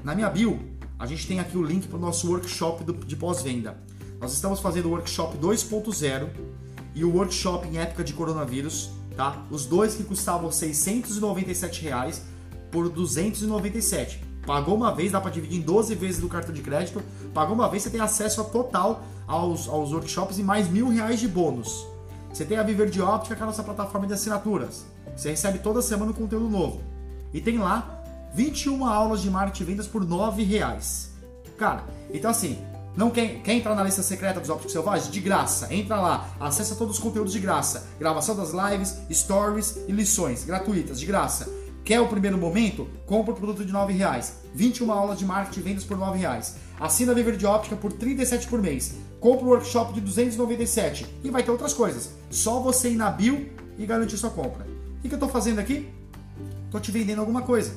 Na minha bio, a gente tem aqui o link para o nosso workshop de pós-venda. Nós estamos fazendo o workshop 2.0 e o workshop em época de coronavírus, tá? Os dois que custavam 697 reais por 297. Pagou uma vez, dá para dividir em 12 vezes do cartão de crédito. Pagou uma vez, você tem acesso a total aos, aos workshops e mais mil reais de bônus. Você tem a Viver de Óptica, que é a nossa plataforma de assinaturas. Você recebe toda semana um conteúdo novo. E tem lá 21 aulas de marketing e vendas por 9 reais. Cara, então assim, Não quer, quer entrar na lista secreta dos Ópticos Selvagens? De graça. Entra lá, acessa todos os conteúdos de graça. Gravação das lives, stories e lições gratuitas, de graça. Quer o primeiro momento? Compra o produto de R$ reais. 21 aulas de marketing e vendas por R$ reais. Assina a Viver de Óptica por 37 por mês. Compra o workshop de 297 e vai ter outras coisas. Só você ir na bio e garantir sua compra. O que eu estou fazendo aqui? Estou te vendendo alguma coisa.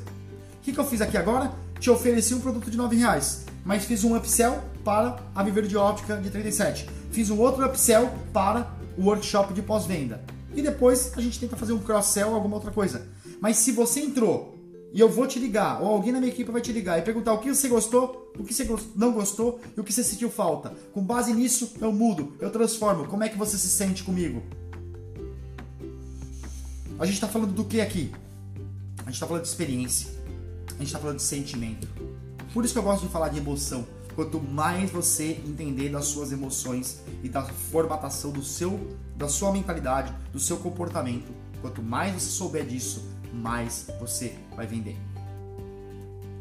O que eu fiz aqui agora? Te ofereci um produto de R$ reais, mas fiz um upsell para a Viver de Óptica de 37. Fiz um outro upsell para o workshop de pós-venda. E depois a gente tenta fazer um cross-sell, alguma outra coisa. Mas se você entrou e eu vou te ligar, ou alguém na minha equipe vai te ligar e perguntar o que você gostou, o que você não gostou e o que você sentiu falta. Com base nisso, eu mudo, eu transformo. Como é que você se sente comigo? A gente está falando do que aqui? A gente está falando de experiência. A gente está falando de sentimento. Por isso que eu gosto de falar de emoção. Quanto mais você entender das suas emoções e da formatação do seu, da sua mentalidade, do seu comportamento, quanto mais você souber disso, mais você vai vender.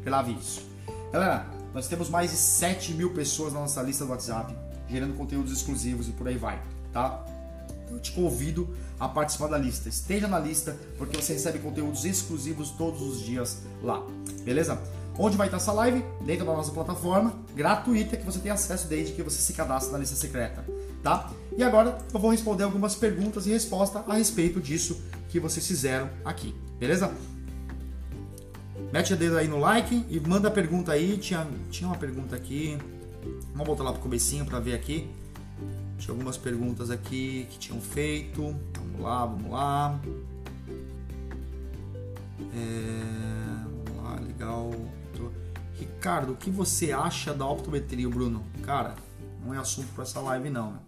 Grave isso. Galera, nós temos mais de 7 mil pessoas na nossa lista do WhatsApp, gerando conteúdos exclusivos e por aí vai, tá? Eu te convido a participar da lista. Esteja na lista, porque você recebe conteúdos exclusivos todos os dias lá. Beleza? Onde vai estar essa live? Dentro da nossa plataforma, gratuita, que você tem acesso desde que você se cadastre na lista secreta, tá? E agora eu vou responder algumas perguntas e respostas a respeito disso que vocês fizeram aqui, beleza? Mete o dedo aí no like e manda a pergunta aí. Tinha, tinha uma pergunta aqui. Vamos voltar lá pro comecinho para ver aqui. Tinha algumas perguntas aqui que tinham feito. Vamos lá, vamos lá. É, vamos lá, legal. Ricardo, o que você acha da optometria, Bruno? Cara, não é assunto para essa live não, né?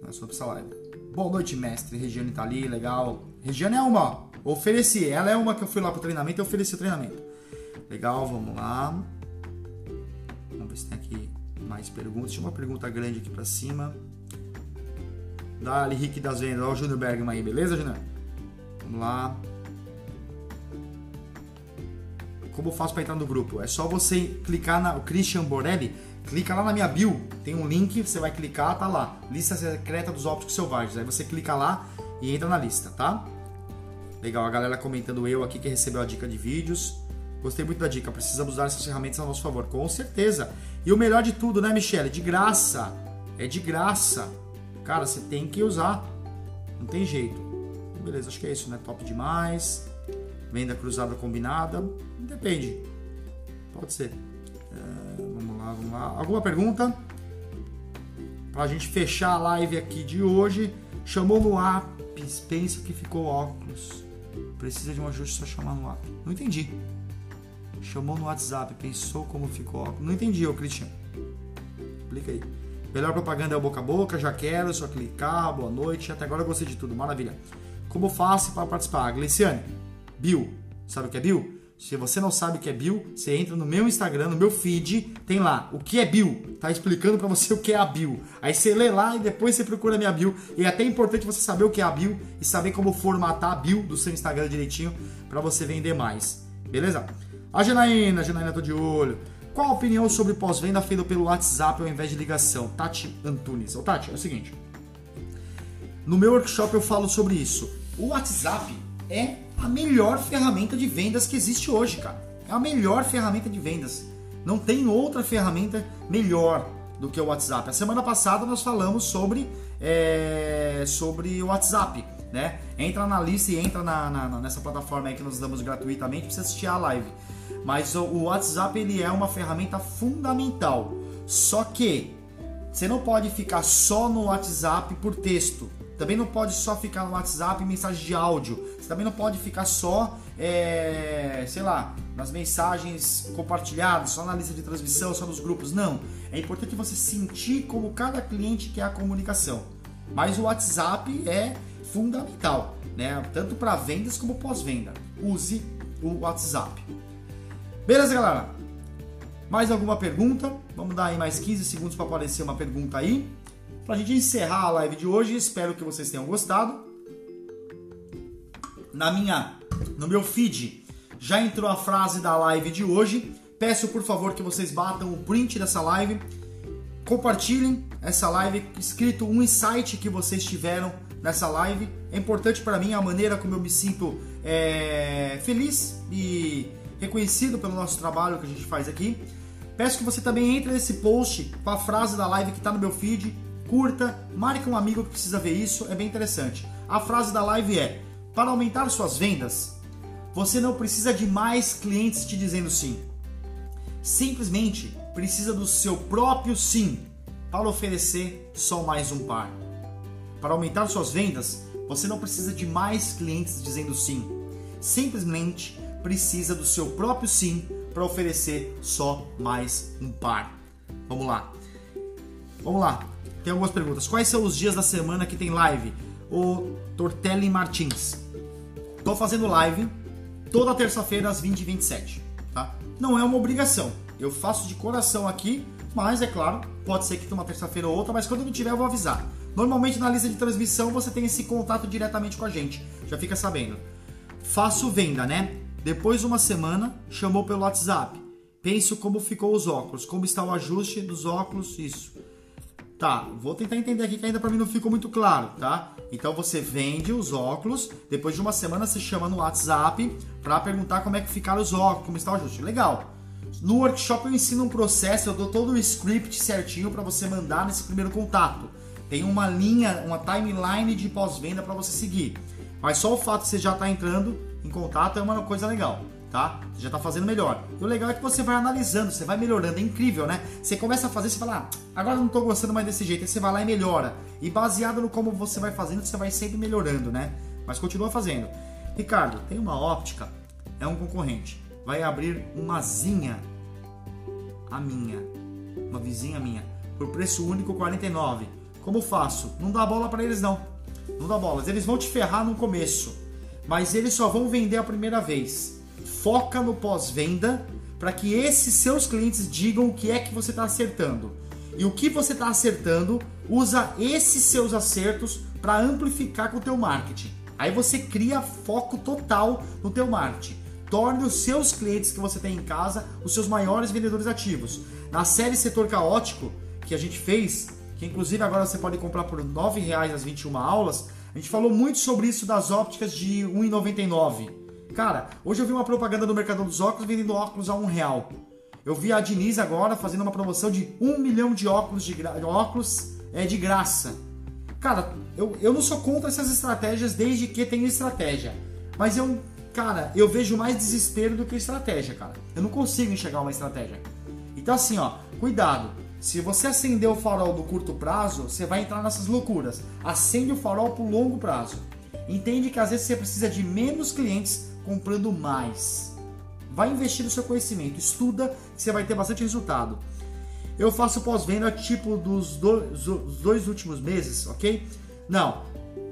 Não é assunto para essa live. Boa noite, mestre. Regiane tá ali, legal. Regiane é uma, ofereci. Ela é uma que eu fui lá pro treinamento e ofereci o treinamento. Legal, vamos lá. Vamos ver se tem aqui mais perguntas. Tinha uma pergunta grande aqui para cima. Dali, Rick das Vendas. Olha o Júnior Bergman aí, beleza, Júnior? Vamos lá. Como eu faço para entrar no grupo? É só você clicar na Christian Borelli, clica lá na minha bio, tem um link, você vai clicar, tá lá, lista secreta dos ópticos selvagens. Aí você clica lá e entra na lista, tá? Legal, a galera comentando eu aqui que recebeu a dica de vídeos. Gostei muito da dica, precisamos usar essas ferramentas a nosso favor, com certeza. E o melhor de tudo, né, Michele? De graça. É de graça. Cara, você tem que usar. Não tem jeito. Beleza, acho que é isso, né? Top demais. Venda cruzada combinada. Depende. Pode ser. É, vamos lá, vamos lá. Alguma pergunta? Pra gente fechar a live aqui de hoje. Chamou no apps, pensa que ficou óculos. Precisa de um ajuste, só chamar no app. Não entendi. Chamou no WhatsApp, pensou como ficou óculos. Não entendi, ô Cristian. Explica aí. Melhor propaganda é o boca a boca, já quero, só clicar, boa noite. Até agora eu gostei de tudo, maravilha. Como faço para participar? Gleiciane, Bill. Sabe o que é Bill? Se você não sabe o que é Bill, você entra no meu Instagram, no meu feed, tem lá o que é Bill. Tá explicando para você o que é a Bill. Aí você lê lá e depois você procura a minha Bill. E é até importante você saber o que é a Bill e saber como formatar a Bill do seu Instagram direitinho para você vender mais. Beleza? A Janaína, a Janaína tô de olho. Qual a opinião sobre pós-venda feito pelo WhatsApp ao invés de ligação? Tati Antunes. Ô Tati, é o seguinte. No meu workshop eu falo sobre isso. O WhatsApp é a melhor ferramenta de vendas que existe hoje, cara. É a melhor ferramenta de vendas. Não tem outra ferramenta melhor do que o WhatsApp. A semana passada nós falamos sobre, é, sobre o WhatsApp, né? Entra na lista e entra na, na, nessa plataforma aí que nós damos gratuitamente para você assistir a live. Mas o, o WhatsApp ele é uma ferramenta fundamental. Só que você não pode ficar só no WhatsApp por texto. Também não pode só ficar no WhatsApp em mensagem de áudio. Você também não pode ficar só, é, sei lá, nas mensagens compartilhadas, só na lista de transmissão, só nos grupos. Não. É importante você sentir como cada cliente quer a comunicação. Mas o WhatsApp é fundamental, né? Tanto para vendas como pós-venda. Use o WhatsApp. Beleza, galera? Mais alguma pergunta? Vamos dar aí mais 15 segundos para aparecer uma pergunta aí. Para a gente encerrar a live de hoje, espero que vocês tenham gostado. Na minha, no meu feed já entrou a frase da live de hoje, Peço por favor que vocês batam o print dessa live, compartilhem essa live, escrito um insight que vocês tiveram nessa live. É importante para mim a maneira como eu me sinto é, feliz e reconhecido pelo nosso trabalho que a gente faz aqui. Peço que você também entre nesse post com a frase da live que está no meu feed, curta, marque um amigo que precisa ver isso, é bem interessante. A frase da live é: para aumentar suas vendas, você não precisa de mais clientes te dizendo sim. Simplesmente precisa do seu próprio sim para oferecer só mais um par. Para aumentar suas vendas, você não precisa de mais clientes dizendo sim. Simplesmente precisa do seu próprio sim para oferecer só mais um par. Vamos lá. Vamos lá. Tem algumas perguntas. Quais são os dias da semana que tem live? O Tortelli Martins. Tô fazendo live toda terça-feira às 20h27, tá? Não é uma obrigação. Eu faço de coração aqui, mas é claro, pode ser que tenha uma terça-feira ou outra, mas quando não tiver eu vou avisar. Normalmente na lista de transmissão você tem esse contato diretamente com a gente, já fica sabendo. Faço venda, né? Depois de uma semana, chamou pelo WhatsApp. Penso como ficou os óculos, como está o ajuste dos óculos, isso. Tá, vou tentar entender aqui que ainda para mim não ficou muito claro, tá? Então você vende os óculos, depois de uma semana você chama no WhatsApp para perguntar como é que ficaram os óculos, como está o ajuste. Legal. No workshop eu ensino um processo, eu dou todo o script certinho para você mandar nesse primeiro contato. Tem uma linha, uma timeline de pós-venda para você seguir. Mas só o fato de você já estar tá entrando em contato é uma coisa legal, tá? Você já está fazendo melhor. E o legal é que você vai analisando, você vai melhorando, é incrível, né? Você começa a fazer, você fala, ah, agora não estou gostando mais desse jeito, aí você vai lá e melhora. E baseado no como você vai fazendo, você vai sempre melhorando, né? Mas continua fazendo. Ricardo, tem uma óptica, é um concorrente. Vai abrir uma zinha, a minha, uma vizinha minha, por preço único 49. Como faço? Não dá bola para eles não. Não dá bola. Eles vão te ferrar no começo mas eles só vão vender a primeira vez. Foca no pós-venda para que esses seus clientes digam o que é que você está acertando. E o que você está acertando, usa esses seus acertos para amplificar com o teu marketing. Aí você cria foco total no teu marketing. Torne os seus clientes que você tem em casa os seus maiores vendedores ativos. Na série Setor Caótico, que a gente fez, que inclusive agora você pode comprar por R$ 9,00 as 21 aulas, a gente falou muito sobre isso das ópticas de 1,99. Cara, hoje eu vi uma propaganda no Mercado dos Óculos vendendo óculos a um real. Eu vi a Diniz agora fazendo uma promoção de um milhão de óculos de gra... óculos é de graça. Cara, eu, eu não sou contra essas estratégias desde que tenha estratégia. Mas eu, cara, eu vejo mais desespero do que estratégia, cara. Eu não consigo enxergar uma estratégia. Então assim, ó, cuidado. Se você acender o farol do curto prazo, você vai entrar nessas loucuras. Acende o farol para o longo prazo. Entende que às vezes você precisa de menos clientes comprando mais. Vai investir no seu conhecimento, estuda que você vai ter bastante resultado. Eu faço pós-venda tipo dos dois, dois últimos meses, ok? Não,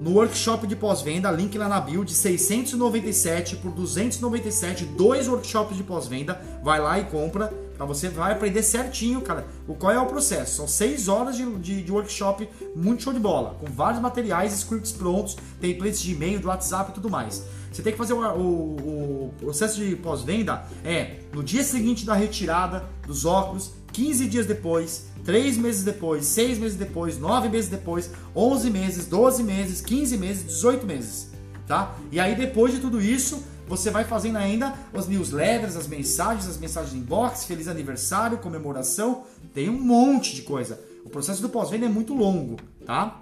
no workshop de pós-venda, link lá na bio, de 697 por 297, dois workshops de pós-venda, vai lá e compra Pra você vai aprender certinho, cara, o qual é o processo. São seis horas de, de, de, workshop, muito show de bola, com vários materiais, scripts prontos, templates de e-mail, do WhatsApp e tudo mais. Você tem que fazer o, o, o processo de pós-venda é no dia seguinte da retirada dos óculos, 15 dias depois, 3 meses depois, 6 meses depois, 9 meses depois, 11 meses, 12 meses, 15 meses, 18 meses, tá? E aí depois de tudo isso, você vai fazendo ainda os newsletters, as mensagens, as mensagens de inbox, feliz aniversário, comemoração, tem um monte de coisa. O processo do pós-venda é muito longo, tá?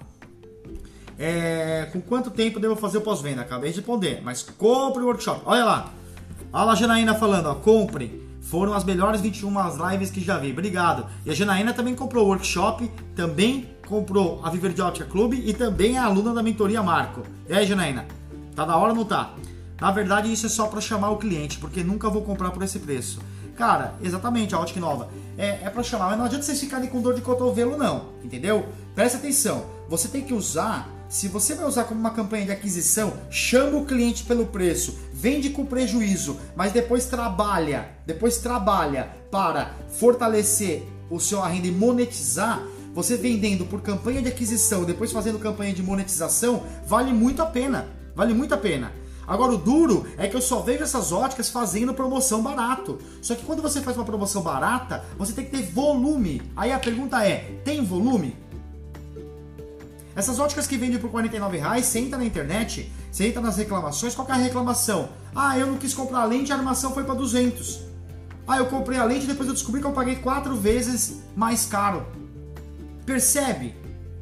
É, com quanto tempo devo fazer o pós-venda? Acabei de responder, mas compre o workshop. Olha lá, olha a Janaína falando, ó, compre. Foram as melhores 21 lives que já vi. Obrigado. E a Janaína também comprou o workshop, também comprou a Viver de Ótica Clube e também é aluna da mentoria Marco. E aí, Janaína? Tá da hora ou não tá? Na verdade, isso é só para chamar o cliente, porque nunca vou comprar por esse preço. Cara, exatamente, a ótica nova. É, é para chamar, mas não adianta vocês ficarem com dor de cotovelo, não. Entendeu? Presta atenção. Você tem que usar. Se você vai usar como uma campanha de aquisição, chama o cliente pelo preço, vende com prejuízo, mas depois trabalha, depois trabalha para fortalecer o seu renda e monetizar, você vendendo por campanha de aquisição, depois fazendo campanha de monetização, vale muito a pena. Vale muito a pena. Agora o duro é que eu só vejo essas óticas fazendo promoção barato. Só que quando você faz uma promoção barata, você tem que ter volume. Aí a pergunta é: tem volume? Essas óticas que vendem por 49 reais, você entra na internet, você entra nas reclamações, qual é a reclamação? Ah, eu não quis comprar a lente, a armação foi para 200. Ah, eu comprei a lente depois eu descobri que eu paguei quatro vezes mais caro. Percebe?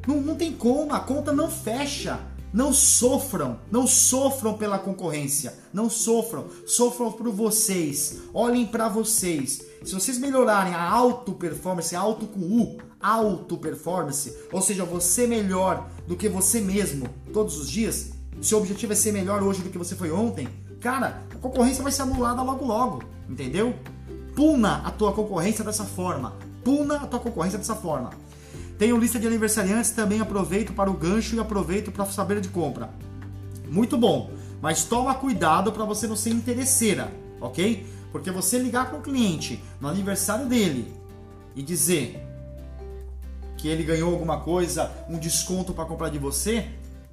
Não, não tem como, a conta não fecha. Não sofram, não sofram pela concorrência, não sofram, sofram por vocês. Olhem para vocês. Se vocês melhorarem a auto performance, auto com U, auto performance, ou seja, você melhor do que você mesmo todos os dias, seu objetivo é ser melhor hoje do que você foi ontem, cara, a concorrência vai ser anulada logo logo, entendeu? Puna a tua concorrência dessa forma. Puna a tua concorrência dessa forma. Tenho lista de aniversariantes, também aproveito para o gancho e aproveito para saber de compra. Muito bom, mas toma cuidado para você não ser interesseira, ok? Porque você ligar para o cliente no aniversário dele e dizer que ele ganhou alguma coisa, um desconto para comprar de você,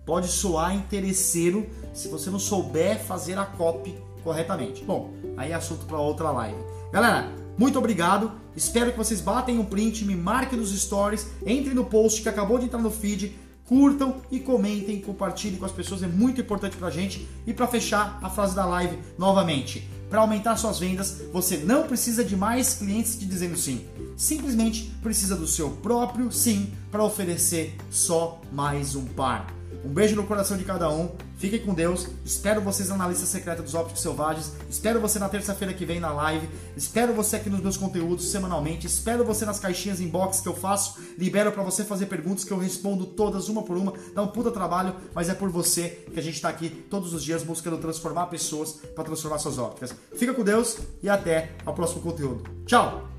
pode soar interesseiro se você não souber fazer a copy corretamente. Bom, aí é assunto para outra live. Galera, muito obrigado. Espero que vocês batem um print, me marquem nos stories, entrem no post que acabou de entrar no feed, curtam e comentem, compartilhem com as pessoas, é muito importante pra gente. E para fechar a frase da live novamente, para aumentar suas vendas, você não precisa de mais clientes te dizendo sim. Simplesmente precisa do seu próprio sim para oferecer só mais um par. Um beijo no coração de cada um. Fiquem com Deus. Espero vocês na lista secreta dos Ópticos Selvagens. Espero você na terça-feira que vem na live. Espero você aqui nos meus conteúdos semanalmente. Espero você nas caixinhas inbox que eu faço. Libero para você fazer perguntas que eu respondo todas uma por uma. Dá um puta trabalho, mas é por você que a gente tá aqui todos os dias buscando transformar pessoas para transformar suas ópticas. Fica com Deus e até ao próximo conteúdo. Tchau!